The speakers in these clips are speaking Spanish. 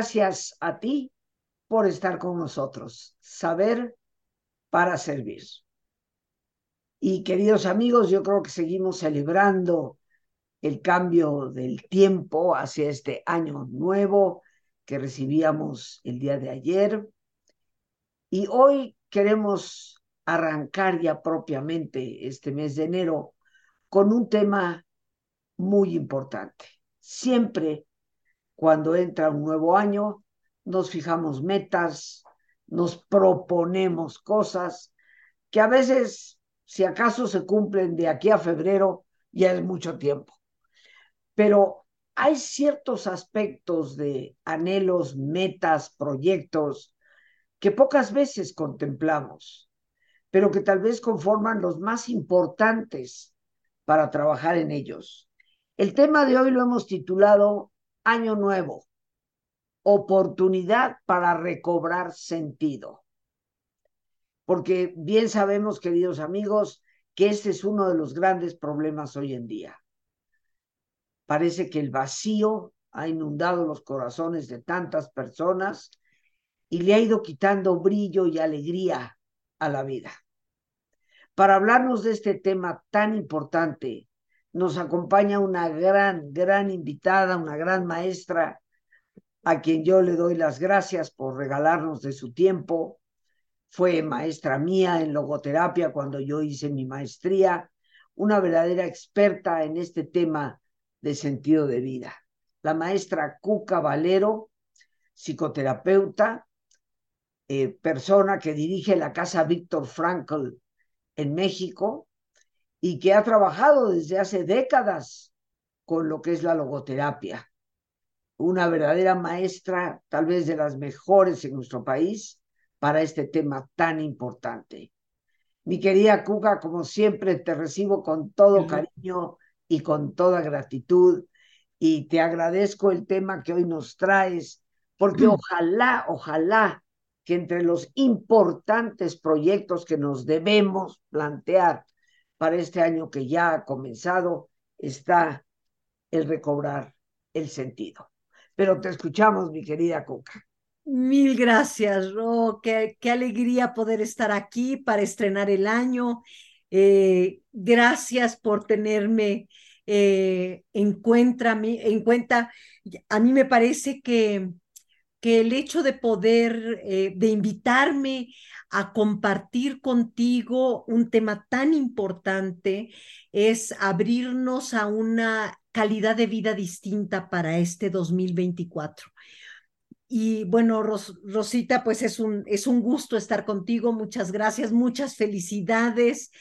Gracias a ti por estar con nosotros. Saber para servir. Y queridos amigos, yo creo que seguimos celebrando el cambio del tiempo hacia este año nuevo que recibíamos el día de ayer. Y hoy queremos arrancar ya propiamente este mes de enero con un tema muy importante. Siempre cuando entra un nuevo año, nos fijamos metas, nos proponemos cosas que a veces, si acaso se cumplen de aquí a febrero, ya es mucho tiempo. Pero hay ciertos aspectos de anhelos, metas, proyectos que pocas veces contemplamos, pero que tal vez conforman los más importantes para trabajar en ellos. El tema de hoy lo hemos titulado Año Nuevo, oportunidad para recobrar sentido. Porque bien sabemos, queridos amigos, que este es uno de los grandes problemas hoy en día. Parece que el vacío ha inundado los corazones de tantas personas y le ha ido quitando brillo y alegría a la vida. Para hablarnos de este tema tan importante, nos acompaña una gran, gran invitada, una gran maestra, a quien yo le doy las gracias por regalarnos de su tiempo. Fue maestra mía en logoterapia cuando yo hice mi maestría, una verdadera experta en este tema de sentido de vida. La maestra Cuca Valero, psicoterapeuta, eh, persona que dirige la casa Víctor Frankl en México, y que ha trabajado desde hace décadas con lo que es la logoterapia. Una verdadera maestra, tal vez de las mejores en nuestro país, para este tema tan importante. Mi querida Cuca, como siempre, te recibo con todo cariño y con toda gratitud y te agradezco el tema que hoy nos traes, porque mm. ojalá, ojalá que entre los importantes proyectos que nos debemos plantear para este año que ya ha comenzado está el recobrar el sentido. Pero te escuchamos, mi querida Coca. Mil gracias, Ro. Qué, qué alegría poder estar aquí para estrenar el año. Eh, gracias por tenerme eh, en, cuenta, en cuenta. A mí me parece que, que el hecho de poder, eh, de invitarme a compartir contigo un tema tan importante es abrirnos a una calidad de vida distinta para este 2024. Y bueno, Rosita, pues es un, es un gusto estar contigo. Muchas gracias, muchas felicidades.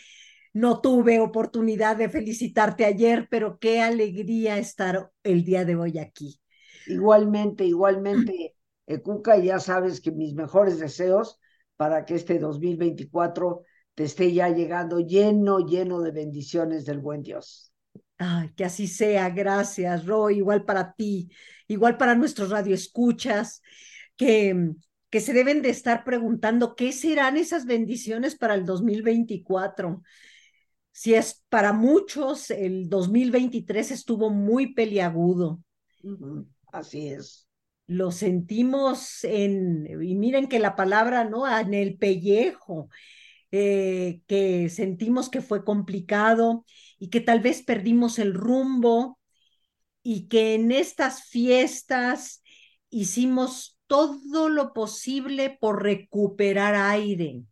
No tuve oportunidad de felicitarte ayer, pero qué alegría estar el día de hoy aquí. Igualmente, igualmente, eh, Cuca, ya sabes que mis mejores deseos para que este 2024 te esté ya llegando lleno, lleno de bendiciones del buen Dios. Ay, que así sea, gracias, Roy, igual para ti, igual para nuestros radioescuchas, que, que se deben de estar preguntando qué serán esas bendiciones para el 2024. Si es para muchos, el 2023 estuvo muy peliagudo. Así es lo sentimos en, y miren que la palabra, ¿no? En el pellejo, eh, que sentimos que fue complicado y que tal vez perdimos el rumbo y que en estas fiestas hicimos todo lo posible por recuperar aire,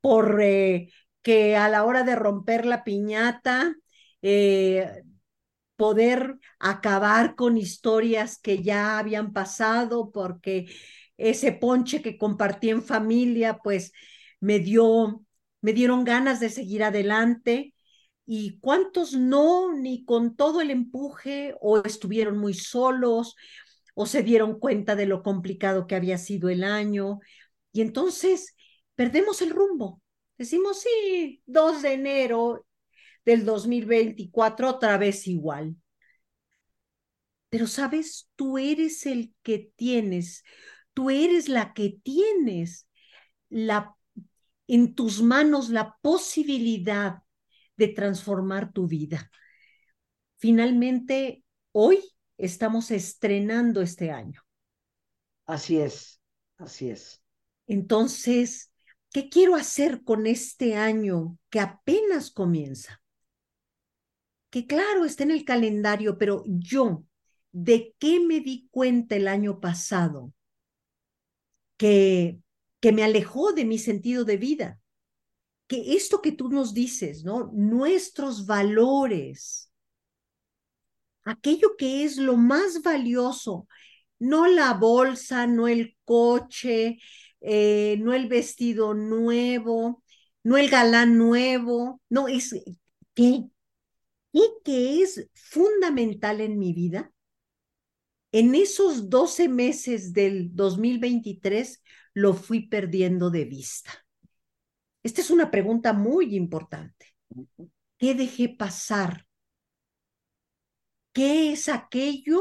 por eh, que a la hora de romper la piñata, eh, poder acabar con historias que ya habían pasado, porque ese ponche que compartí en familia, pues me dio, me dieron ganas de seguir adelante. Y cuántos no, ni con todo el empuje, o estuvieron muy solos, o se dieron cuenta de lo complicado que había sido el año. Y entonces perdemos el rumbo. Decimos, sí, 2 de enero del 2024 otra vez igual. Pero sabes, tú eres el que tienes, tú eres la que tienes la, en tus manos la posibilidad de transformar tu vida. Finalmente, hoy estamos estrenando este año. Así es, así es. Entonces, ¿qué quiero hacer con este año que apenas comienza? Que claro, está en el calendario, pero yo, ¿de qué me di cuenta el año pasado? Que, que me alejó de mi sentido de vida. Que esto que tú nos dices, ¿no? Nuestros valores, aquello que es lo más valioso, no la bolsa, no el coche, eh, no el vestido nuevo, no el galán nuevo, no, es ¿qué? ¿Qué que es fundamental en mi vida? En esos 12 meses del 2023 lo fui perdiendo de vista. Esta es una pregunta muy importante. ¿Qué dejé pasar? ¿Qué es aquello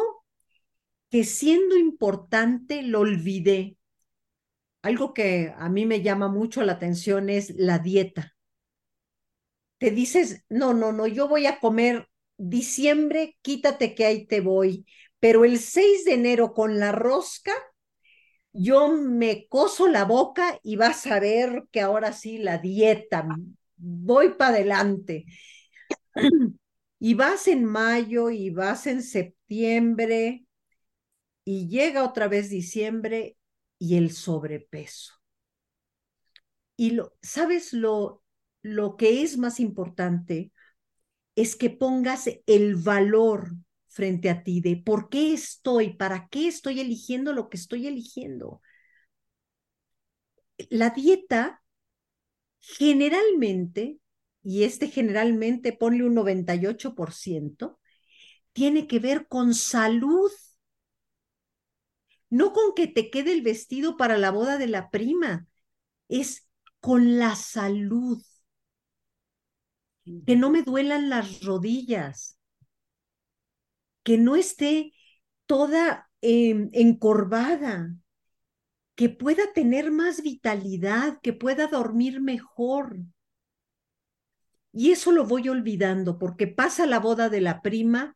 que siendo importante lo olvidé? Algo que a mí me llama mucho la atención es la dieta. Te dices, no, no, no, yo voy a comer diciembre, quítate que ahí te voy, pero el 6 de enero con la rosca, yo me coso la boca y vas a ver que ahora sí la dieta, voy para adelante. Y vas en mayo y vas en septiembre y llega otra vez diciembre y el sobrepeso. Y lo, ¿sabes lo, lo que es más importante? Es que pongas el valor frente a ti de por qué estoy, para qué estoy eligiendo lo que estoy eligiendo. La dieta generalmente y este generalmente ponle un 98%, tiene que ver con salud. No con que te quede el vestido para la boda de la prima, es con la salud. Que no me duelan las rodillas, que no esté toda em, encorvada, que pueda tener más vitalidad, que pueda dormir mejor, y eso lo voy olvidando porque pasa la boda de la prima,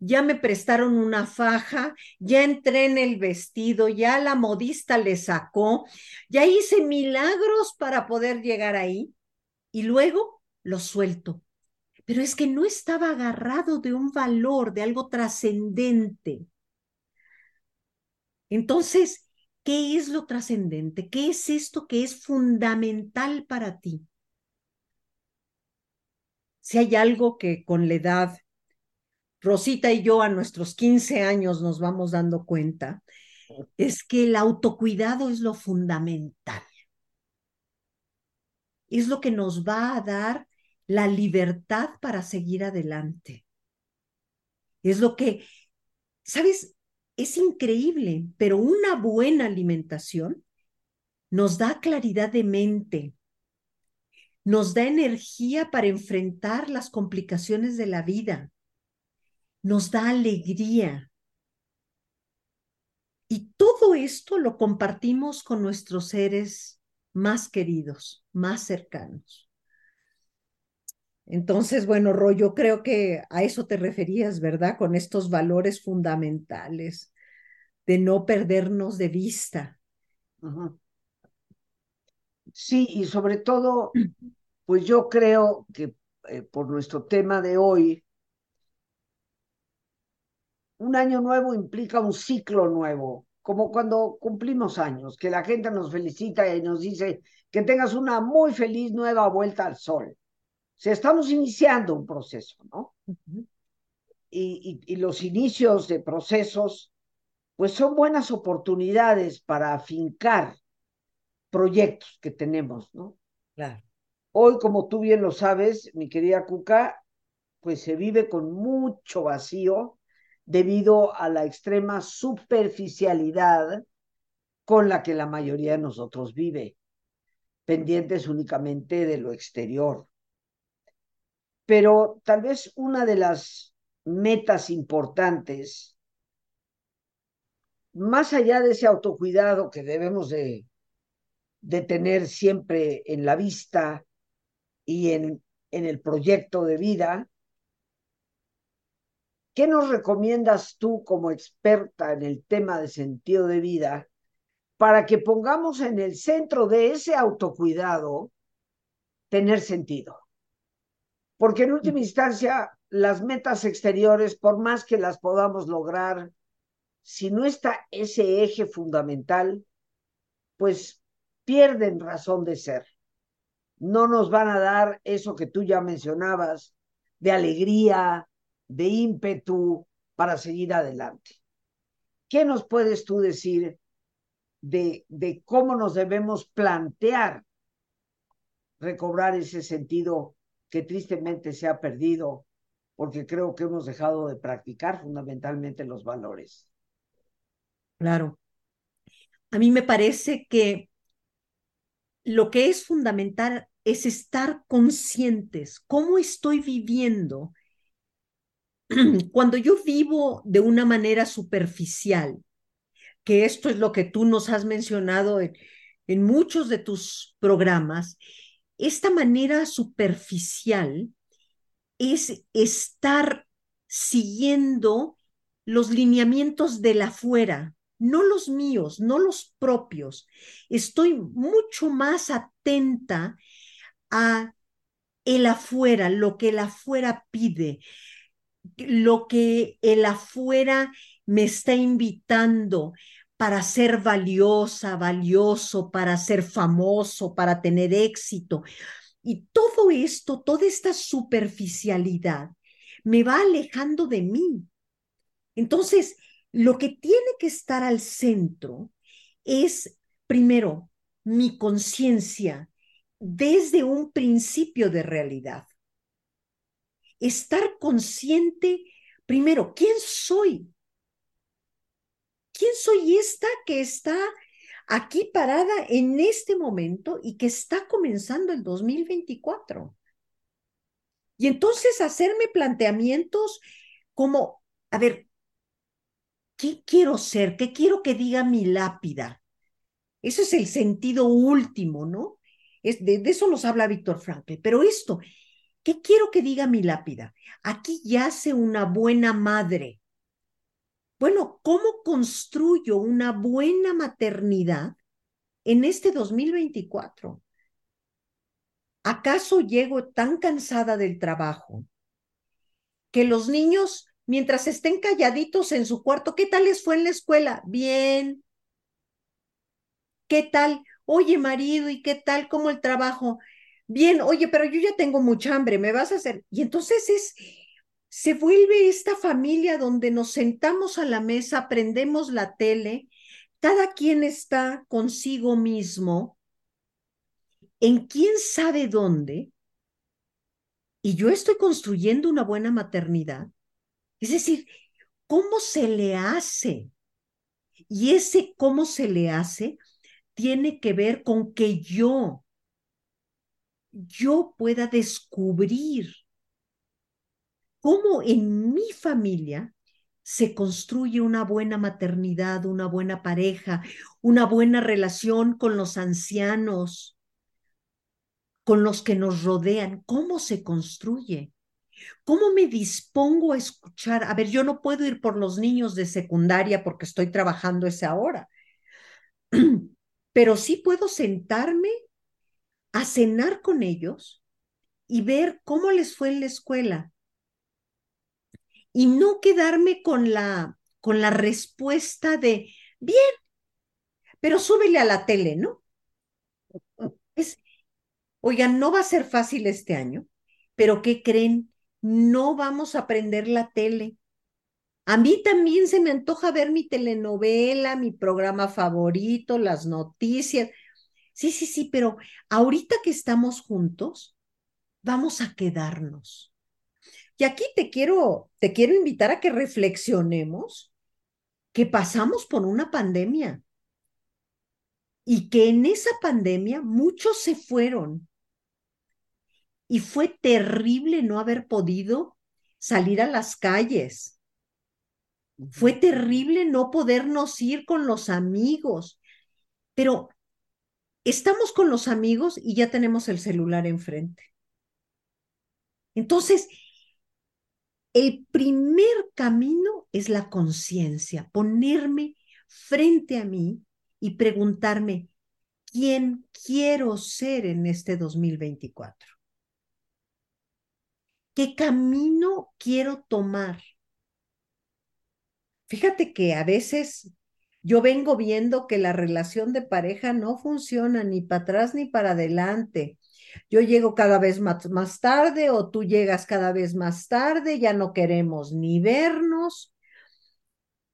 ya me prestaron una faja, ya entré en el vestido, ya la modista le sacó, ya hice milagros para poder llegar ahí. Y luego lo suelto. Pero es que no estaba agarrado de un valor, de algo trascendente. Entonces, ¿qué es lo trascendente? ¿Qué es esto que es fundamental para ti? si hay algo que con la edad, Rosita y yo a nuestros 15 años nos vamos dando cuenta, es que el autocuidado es lo fundamental. Es lo que nos va a dar la libertad para seguir adelante. Es lo que, ¿sabes? Es increíble, pero una buena alimentación nos da claridad de mente, nos da energía para enfrentar las complicaciones de la vida, nos da alegría. Y todo esto lo compartimos con nuestros seres más queridos, más cercanos. Entonces, bueno, Roy, yo creo que a eso te referías, ¿verdad? Con estos valores fundamentales de no perdernos de vista. Sí, y sobre todo Pues yo creo que eh, por nuestro tema de hoy, un año nuevo implica un ciclo nuevo, como cuando cumplimos años, que la gente nos felicita y nos dice que tengas una muy feliz nueva vuelta al sol. O sea, estamos iniciando un proceso, ¿no? y, y, los inicios de procesos, pues son buenas oportunidades para afincar proyectos que tenemos, ¿no? Claro. Hoy, como tú bien lo sabes, mi querida Cuca, pues se vive con mucho vacío debido a la extrema superficialidad con la que la mayoría de nosotros vive, pendientes únicamente de lo exterior. Pero tal vez una de las metas importantes, más allá de ese autocuidado que debemos de, tener siempre en la vista y en el proyecto de vida, ¿qué nos recomiendas tú como experta en el tema de sentido de vida para que pongamos en el centro de ese autocuidado tener sentido? Porque en última instancia, las metas exteriores, por más que las podamos lograr, si no está ese eje fundamental, pues pierden razón de ser. No nos van a dar eso que tú ya mencionabas, de alegría, de ímpetu para seguir adelante. ¿Qué nos puedes tú decir de, de cómo nos debemos plantear recobrar ese sentido que tristemente se ha perdido porque creo que hemos dejado de practicar fundamentalmente los valores. Claro. A mí me parece que lo que es fundamental es estar conscientes, cómo estoy viviendo. Cuando yo vivo de una manera superficial, que esto es lo que tú nos has mencionado en, en muchos de tus programas, esta manera superficial es estar siguiendo los lineamientos de la afuera, no los míos, no los propios. Estoy mucho más atenta a el afuera, lo que el afuera pide, lo que el afuera me está invitando para ser valiosa, valioso, para ser famoso, para tener éxito. Y todo esto, toda esta superficialidad, me va alejando de mí. Entonces, lo que tiene que estar al centro es, primero, mi conciencia desde un principio de realidad. Estar consciente, primero, ¿quién soy? ¿Quién soy esta que está aquí parada en este momento y que está comenzando el 2024? Y entonces hacerme planteamientos como, a ver, ¿qué quiero ser? ¿Qué quiero que diga mi lápida? Ese es el sentido último, ¿no? Es, de, de eso nos habla Víctor Frankl. Pero esto, ¿qué quiero que diga mi lápida? Aquí yace una buena madre. Bueno, ¿cómo construyo una buena maternidad en este 2024? ¿Acaso llego tan cansada del trabajo que los niños mientras estén calladitos en su cuarto. ¿Qué tal les fue en la escuela? Bien. ¿Qué tal? Oye, marido, ¿y qué tal? ¿Cómo el trabajo? Bien, oye, pero yo ya tengo mucha hambre, ¿me vas a hacer? Y entonces es, se vuelve esta familia donde nos sentamos a la mesa, prendemos la tele, cada quien está consigo mismo, en quién sabe dónde, y yo estoy construyendo una buena maternidad, es decir, ¿cómo se le hace? Y ese cómo se le hace tiene que ver con que yo, yo pueda descubrir cómo en mi familia se construye una buena maternidad, una buena pareja, una buena relación con los ancianos, con los que nos rodean, cómo se construye. ¿Cómo me dispongo a escuchar? A ver, yo no puedo ir por los niños de secundaria porque estoy trabajando esa hora, pero sí puedo sentarme a cenar con ellos y ver cómo les fue en la escuela y no quedarme con la con la respuesta de bien, pero súbele a la tele, ¿no? Es, oigan, no va a ser fácil este año, pero ¿qué creen? no vamos a prender la tele. A mí también se me antoja ver mi telenovela, mi programa favorito, las noticias. Sí, sí, sí, pero ahorita que estamos juntos, vamos a quedarnos. Y aquí te quiero, te quiero invitar a que reflexionemos que pasamos por una pandemia y que en esa pandemia muchos se fueron y fue terrible no haber podido salir a las calles. Fue terrible no podernos ir con los amigos, pero estamos con los amigos y ya tenemos el celular enfrente. Entonces, El primer camino es la conciencia, ponerme frente a mí y preguntarme, ¿quién quiero ser en este 2024? ¿Qué camino quiero tomar? Fíjate que a veces yo vengo viendo que la relación de pareja no funciona ni para atrás ni para adelante. Yo llego cada vez más, más, tarde o tú llegas cada vez más tarde, ya no queremos ni vernos.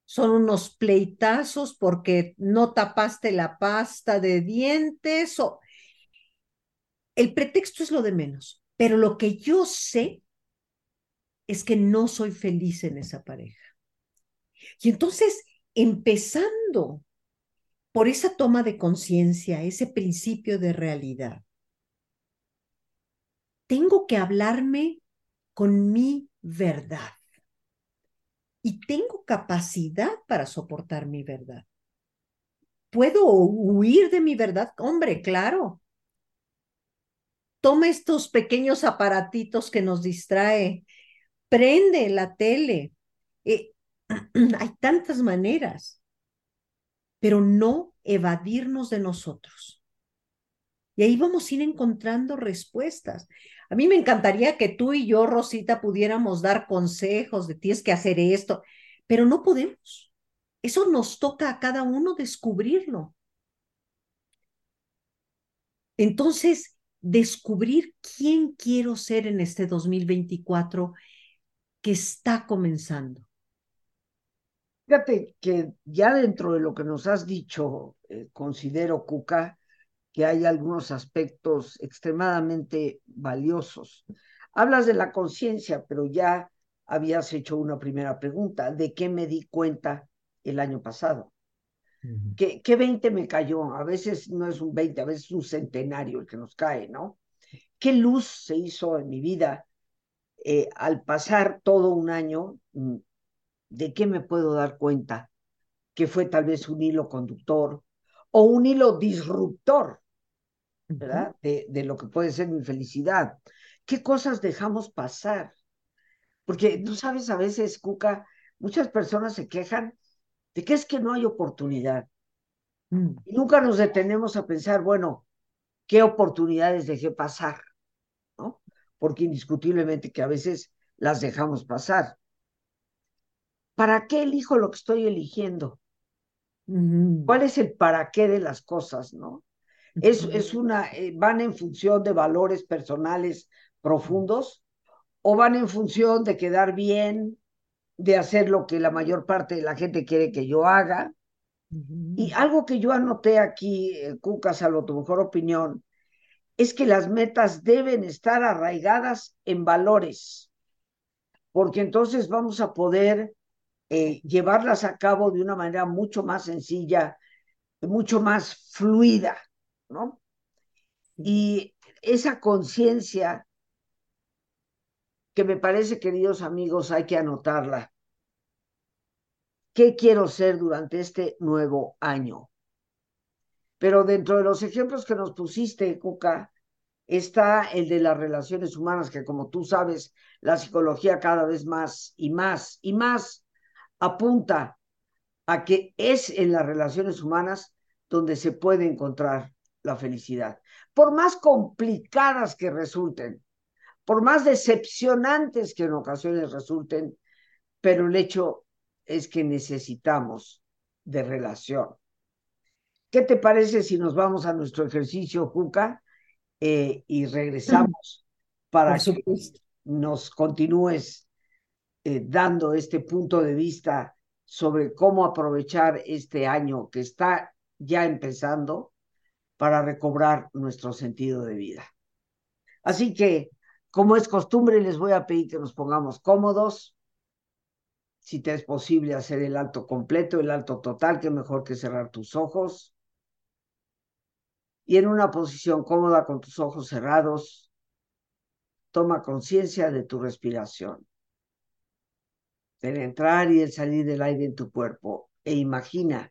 Son unos pleitazos porque no tapaste la pasta de dientes o... El pretexto es lo de menos, pero lo que yo sé es que no soy feliz en esa pareja. Y entonces empezando por esa toma de conciencia, ese principio de realidad. Tengo que hablarme con mi verdad. Y tengo capacidad para soportar mi verdad. ¿Puedo huir de mi verdad? Hombre, claro. Toma estos pequeños aparatitos que nos distrae. Prende la tele. Eh, Hay tantas maneras, pero no evadirnos de nosotros. Y ahí vamos a ir encontrando respuestas. A mí me encantaría que tú y yo, Rosita, pudiéramos dar consejos de tienes que hacer esto, pero no podemos. Eso nos toca a cada uno descubrirlo. Entonces, descubrir quién quiero ser en este 2024 que está comenzando. Fíjate que ya dentro de lo que nos has dicho, eh, considero, Cuca, que hay algunos aspectos extremadamente valiosos. Hablas de la conciencia, pero ya habías hecho una primera pregunta. ¿De qué me di cuenta el año pasado? ¿Qué, ¿Qué 20 me cayó? A veces no es un 20, a veces es un centenario el que nos cae, ¿no? ¿Qué luz se hizo en mi vida eh, al pasar todo un año mm, ¿de qué me puedo dar cuenta? Que fue tal vez un hilo conductor o un hilo disruptor, ¿verdad? de, de, lo que puede ser mi felicidad. ¿Qué cosas dejamos pasar? Porque tú sabes, a veces, Cuca, muchas personas se quejan de que es que no hay oportunidad. Mm. Y nunca nos detenemos a pensar, bueno, ¿qué oportunidades dejé pasar? ¿No? Porque indiscutiblemente que a veces las dejamos pasar. ¿para qué elijo lo que estoy eligiendo? ¿Cuál es el para qué de las cosas, no? Es, es una, eh, van en función de valores personales profundos o van en función de quedar bien, de hacer lo que la mayor parte de la gente quiere que yo haga. Y algo que yo anoté aquí, eh, Cucas, a tu mejor opinión, es que las metas deben estar arraigadas en valores, porque entonces vamos a poder eh, llevarlas a cabo de una manera mucho más sencilla, mucho más fluida, ¿no? Y esa conciencia que me parece, queridos amigos, hay que anotarla. ¿Qué quiero ser durante este nuevo año? Pero dentro de los ejemplos que nos pusiste, Cuca, está el de las relaciones humanas, que como tú sabes, la psicología cada vez más y más y más apunta a que es en las relaciones humanas donde se puede encontrar la felicidad. Por más complicadas que resulten, por más decepcionantes que en ocasiones resulten, pero el hecho es que necesitamos de relación. ¿Qué te parece si nos vamos a nuestro ejercicio, Juca, eh, y regresamos para que nos continúes eh, dando este punto de vista sobre cómo aprovechar este año que está ya empezando para recobrar nuestro sentido de vida. Así que, como es costumbre, les voy a pedir que nos pongamos cómodos. Si te es posible hacer el alto completo, el alto total, que mejor que cerrar tus ojos. Y en una posición cómoda con tus ojos cerrados, toma conciencia de tu respiración del entrar y el salir del aire en tu cuerpo e imagina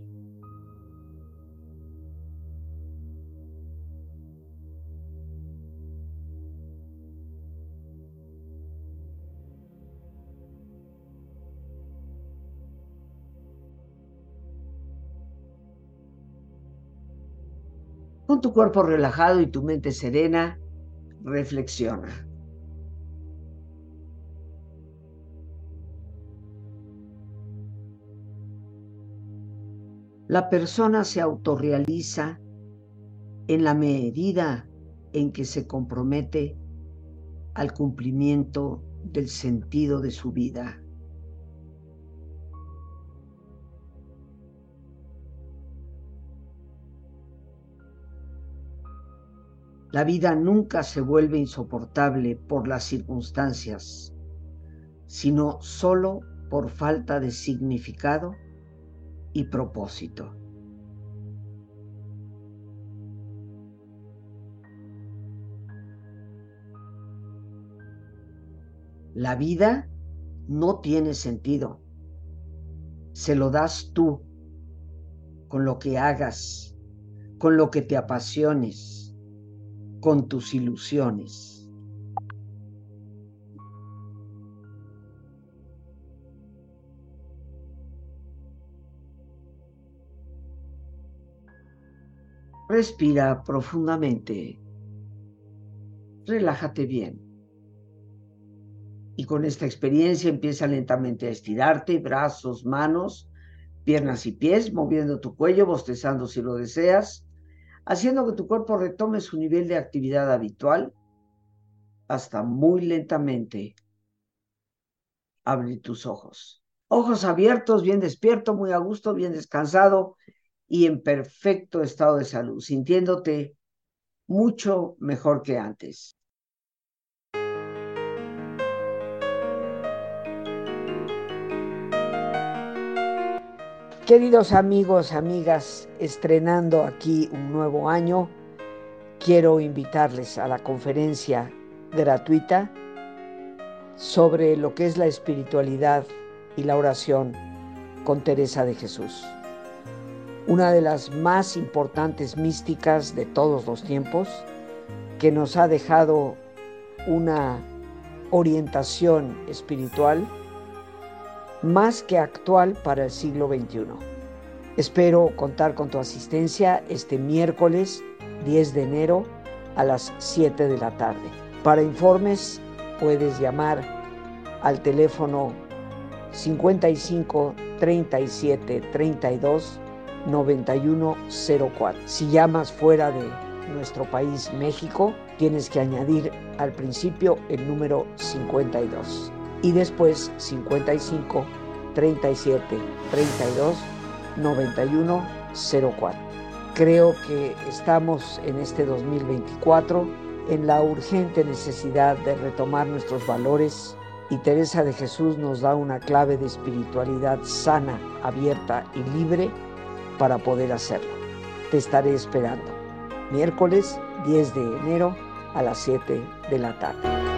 Tu cuerpo relajado y tu mente serena, reflexiona. La persona se autorrealiza en la medida en que se compromete al cumplimiento del sentido de su vida. La vida nunca se vuelve insoportable por las circunstancias, sino solo por falta de significado y propósito. La vida no tiene sentido. Se lo das tú con lo que hagas, con lo que te apasiones con tus ilusiones. Respira profundamente. Relájate bien. Y con esta experiencia empieza lentamente a estirarte, brazos, manos, piernas y pies, moviendo tu cuello, bostezando si lo deseas haciendo que tu cuerpo retome su nivel de actividad habitual hasta muy lentamente abrir tus ojos. Ojos abiertos, bien despierto, muy a gusto, bien descansado y en perfecto estado de salud, sintiéndote mucho mejor que antes. Queridos amigos, amigas, estrenando aquí un nuevo año, quiero invitarles a la conferencia gratuita sobre lo que es la espiritualidad y la oración con Teresa de Jesús. Una de las más importantes místicas de todos los tiempos que nos ha dejado una orientación espiritual más que actual para el siglo XXI. Espero contar con tu asistencia este miércoles 10 de enero a las 7 de la tarde. Para informes puedes llamar al teléfono 55 37 32 9104. Si llamas fuera de nuestro país, México, tienes que añadir al principio el número 52 y después 55 37 32 91 04. Creo que estamos en este 2024 en la urgente necesidad de retomar nuestros valores y Teresa de Jesús nos da una clave de espiritualidad sana, abierta y libre para poder hacerlo. Te estaré esperando. Miércoles 10 de enero a las 7 de la tarde.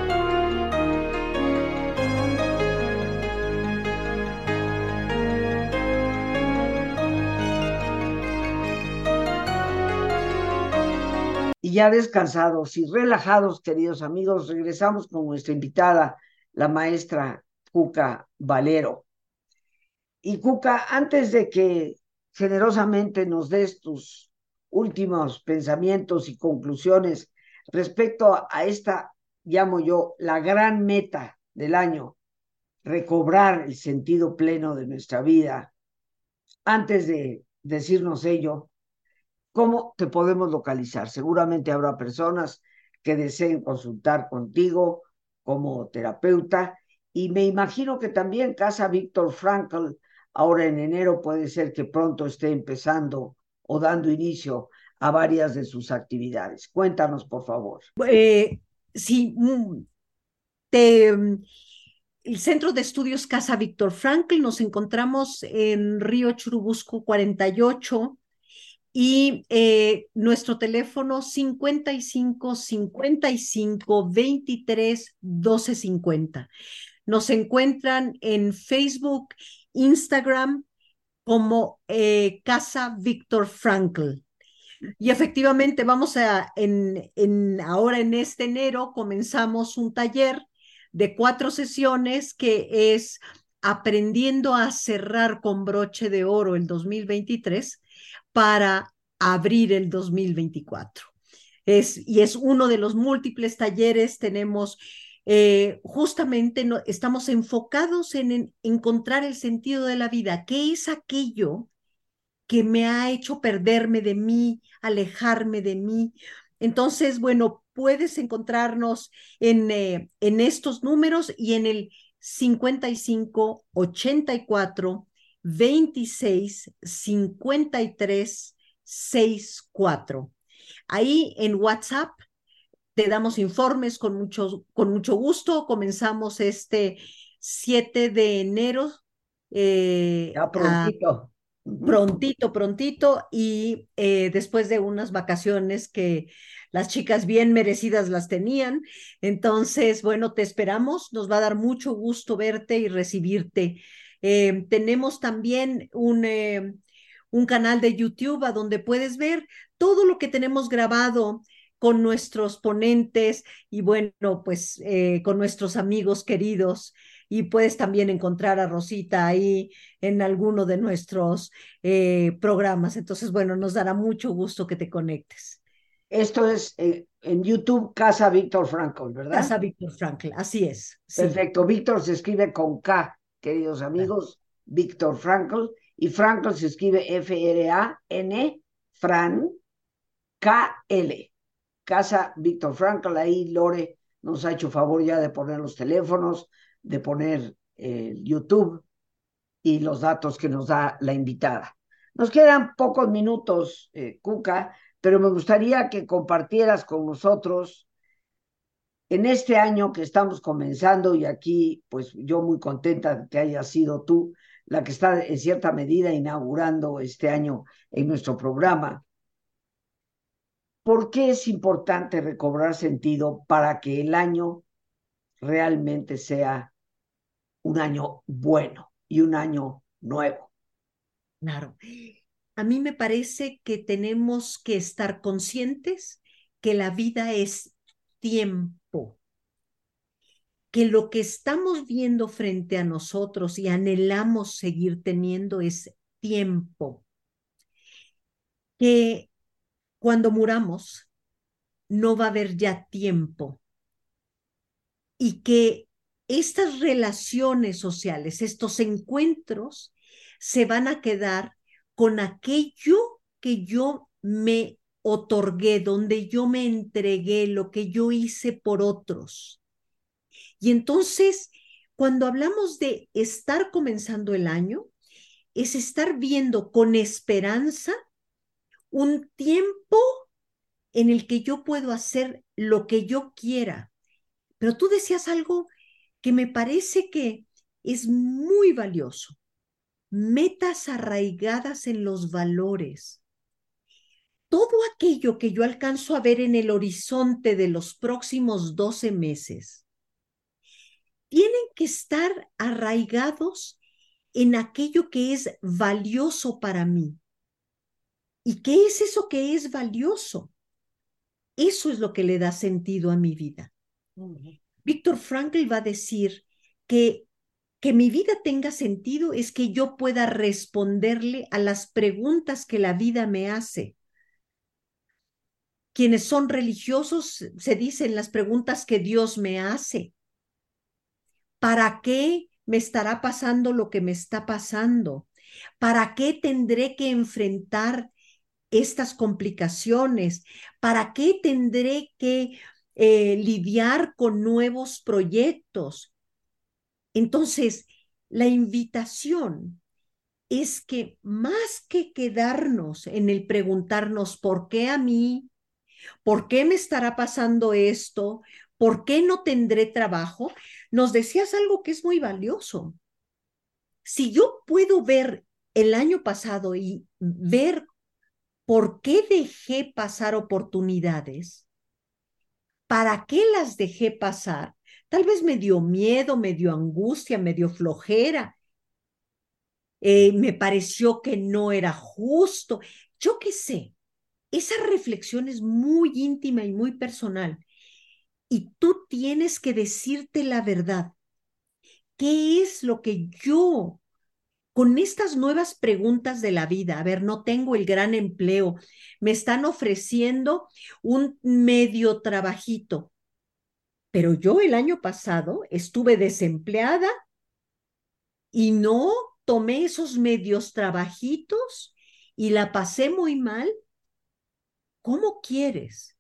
Ya descansados y relajados, queridos amigos, regresamos con nuestra invitada, la maestra Cuca Valero. Y Cuca, antes de que generosamente nos des tus últimos pensamientos y conclusiones respecto a esta, llamo yo, la gran meta del año, recobrar el sentido pleno de nuestra vida. Antes de decirnos ello, ¿Cómo te podemos localizar? Seguramente habrá personas que deseen consultar contigo como terapeuta y me imagino que también Casa Víctor Frankl ahora en enero puede ser que pronto esté empezando o dando inicio a varias de sus actividades. Cuéntanos, por favor. Eh, sí, mm, mm, el Centro de Estudios Casa Víctor Frankl nos encontramos en Río Churubusco 48 y eh, nuestro teléfono 55 55 23 12 50. Nos encuentran en Facebook, Instagram como eh, Casa Víctor Frankl. Y efectivamente vamos a, en, en, ahora en este enero comenzamos un taller de cuatro sesiones que es aprendiendo a cerrar con broche de oro el 2023 para abrir el 2024. Es, y es uno de los múltiples talleres, tenemos eh, justamente no, estamos enfocados en, en, encontrar el sentido de la vida. ¿Qué es aquello que me ha hecho perderme de mí, alejarme de mí? Entonces, bueno, puedes encontrarnos en, eh, en estos números y en el 55 84 26 53 64. Ahí en WhatsApp te damos informes con mucho, con mucho gusto. Comenzamos este 7 de enero. Eh, ya prontito. A, prontito, prontito. Y eh, después de unas vacaciones que las chicas bien merecidas las tenían. Entonces, bueno, te esperamos. Nos va a dar mucho gusto verte y recibirte. Eh, tenemos también un, eh, un canal de YouTube a donde puedes ver todo lo que tenemos grabado con nuestros ponentes y bueno, pues eh, con nuestros amigos queridos. Y puedes también encontrar a Rosita ahí en alguno de nuestros eh, programas. Entonces, bueno, nos dará mucho gusto que te conectes. Esto es eh, en YouTube Casa Víctor Frankl, ¿verdad? Casa Víctor Frankl, así es. Perfecto. Víctor se escribe con K, queridos amigos. Víctor Frankl. Y Frankl se escribe F-R-A-N, Fran, K-L. Casa Víctor Frankl, ahí Lore nos ha hecho favor ya de poner los teléfonos, de poner eh, YouTube y los datos que nos da la invitada. Nos quedan pocos minutos, eh, Cuca, pero me gustaría que compartieras con nosotros en este año que estamos comenzando y aquí, pues yo muy contenta de que hayas sido tú la que está en cierta medida inaugurando este año en nuestro programa. ¿Por qué es importante recobrar sentido para que el año realmente sea un año bueno y un año nuevo? Claro. A mí me parece que tenemos que estar conscientes que la vida es tiempo, que lo que estamos viendo frente a nosotros y anhelamos seguir teniendo es tiempo, que cuando muramos no va a haber ya tiempo y que estas relaciones sociales, estos encuentros, se van a quedar con aquello que yo me otorgué, donde yo me entregué, lo que yo hice por otros. Y entonces, cuando hablamos de estar comenzando el año, es estar viendo con esperanza un tiempo en el que yo puedo hacer lo que yo quiera. Pero tú decías algo que me parece que es muy valioso. Metas arraigadas en los valores. Todo aquello que yo alcanzo a ver en el horizonte de los próximos 12 meses, tienen que estar arraigados en aquello que es valioso para mí. ¿Y qué es eso que es valioso? Eso es lo que le da sentido a mi vida. Víctor Frankl va a decir que que mi vida tenga sentido es que yo pueda responderle a las preguntas que la vida me hace. Quienes son religiosos se dicen las preguntas que Dios me hace. ¿Para qué me estará pasando lo que me está pasando? ¿Para qué tendré que enfrentar estas complicaciones? ¿Para qué tendré que eh, lidiar con nuevos proyectos? Entonces, la invitación es que más que quedarnos en el preguntarnos por qué a mí, por qué me estará pasando esto, por qué no tendré trabajo, nos decías algo que es muy valioso. Si yo puedo ver el año pasado y ver ¿por qué dejé pasar oportunidades? ¿Para qué las dejé pasar? Tal vez me dio miedo, me dio angustia, me dio flojera. Eh, me pareció que no era justo. Yo qué sé. Esa reflexión es muy íntima y muy personal. Y tú tienes que decirte la verdad. ¿Qué es lo que yo con estas nuevas preguntas de la vida, a ver, no tengo el gran empleo, me están ofreciendo un medio trabajito, pero yo el año pasado estuve desempleada y no tomé esos medios trabajitos y la pasé muy mal. ¿Cómo quieres?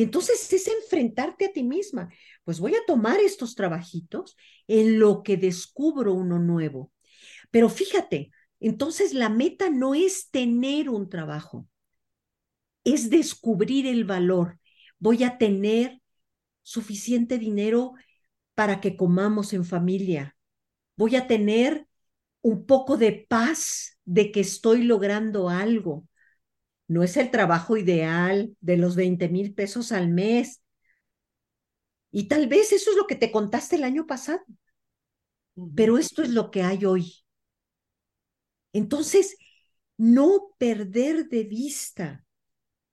Y entonces es enfrentarte a ti misma. Pues voy a tomar estos trabajitos en lo que descubro uno nuevo. Pero fíjate, entonces la meta no es tener un trabajo, es descubrir el valor. Voy a tener suficiente dinero para que comamos en familia. Voy a tener un poco de paz de que estoy logrando algo. No es el trabajo ideal de los 20 mil pesos al mes. Y tal vez eso es lo que te contaste el año pasado. Pero esto es lo que hay hoy. Entonces, no perder de vista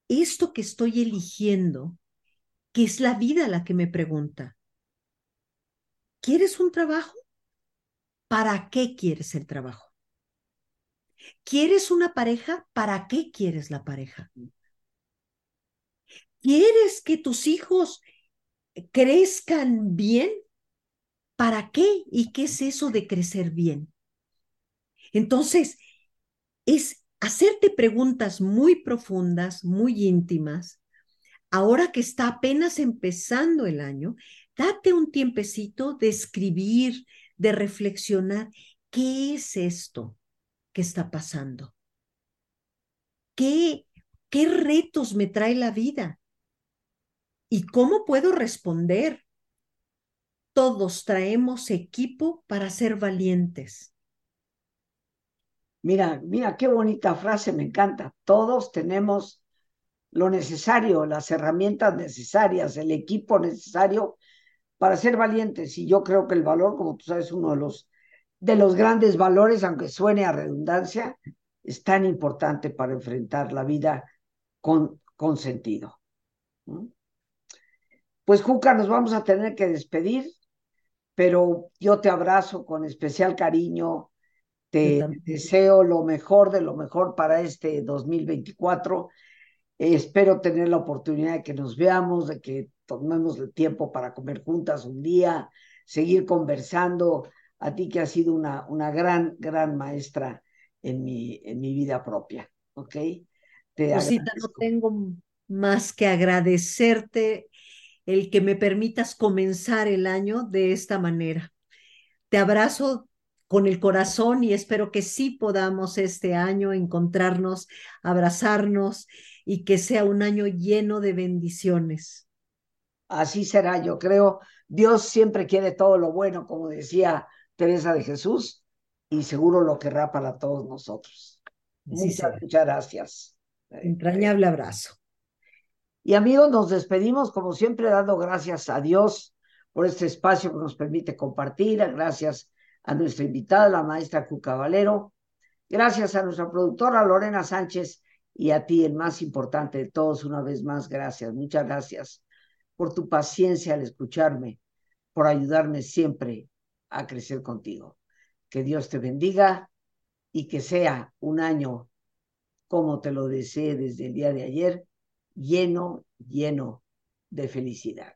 esto que estoy eligiendo, que es la vida la que me pregunta. ¿Quieres un trabajo? ¿Para qué quieres el trabajo? ¿Quieres una pareja? ¿Para qué quieres la pareja? ¿Quieres que tus hijos crezcan bien? ¿Para qué? ¿Y qué es eso de crecer bien? Entonces, es hacerte preguntas muy profundas, muy íntimas. Ahora que está apenas empezando el año, date un tiempecito de escribir, de reflexionar, ¿qué es esto que está pasando? ¿Qué, qué retos me trae la vida? ¿Y cómo puedo responder? Todos traemos equipo para ser valientes. Mira, mira, qué bonita frase, me encanta. Todos tenemos lo necesario, las herramientas necesarias, el equipo necesario para ser valientes. Y yo creo que el valor, como tú sabes, uno de los, de los grandes valores, aunque suene a redundancia, es tan importante para enfrentar la vida con, con sentido. Pues Juca, nos vamos a tener que despedir, pero yo te abrazo con especial cariño te deseo lo mejor de lo mejor para este 2024. espero tener la oportunidad de que nos veamos, de que tomemos el tiempo para comer juntas un día, seguir conversando. A ti que has sido una, una gran, gran maestra en mi, en mi vida propia. ¿Ok? Te no tengo más que agradecerte el que me permitas comenzar el año de esta manera. Te abrazo con el corazón y espero que sí podamos este año encontrarnos, abrazarnos y que sea un año lleno de bendiciones. Así será, yo creo. Dios siempre quiere todo lo bueno, como decía Teresa de Jesús, y seguro lo querrá para todos nosotros. muchas, muchas gracias. Entrañable abrazo. Y amigos, nos despedimos como siempre dando gracias a Dios por este espacio que nos permite compartir. Gracias a nuestra invitada, la maestra Cuca Valero. Gracias a nuestra productora Lorena Sánchez y a ti, el más importante de todos, una vez más, gracias, muchas gracias por tu paciencia al escucharme, por ayudarme siempre a crecer contigo. Que Dios te bendiga y que sea un año como te lo deseé desde el día de ayer, lleno, lleno de felicidad.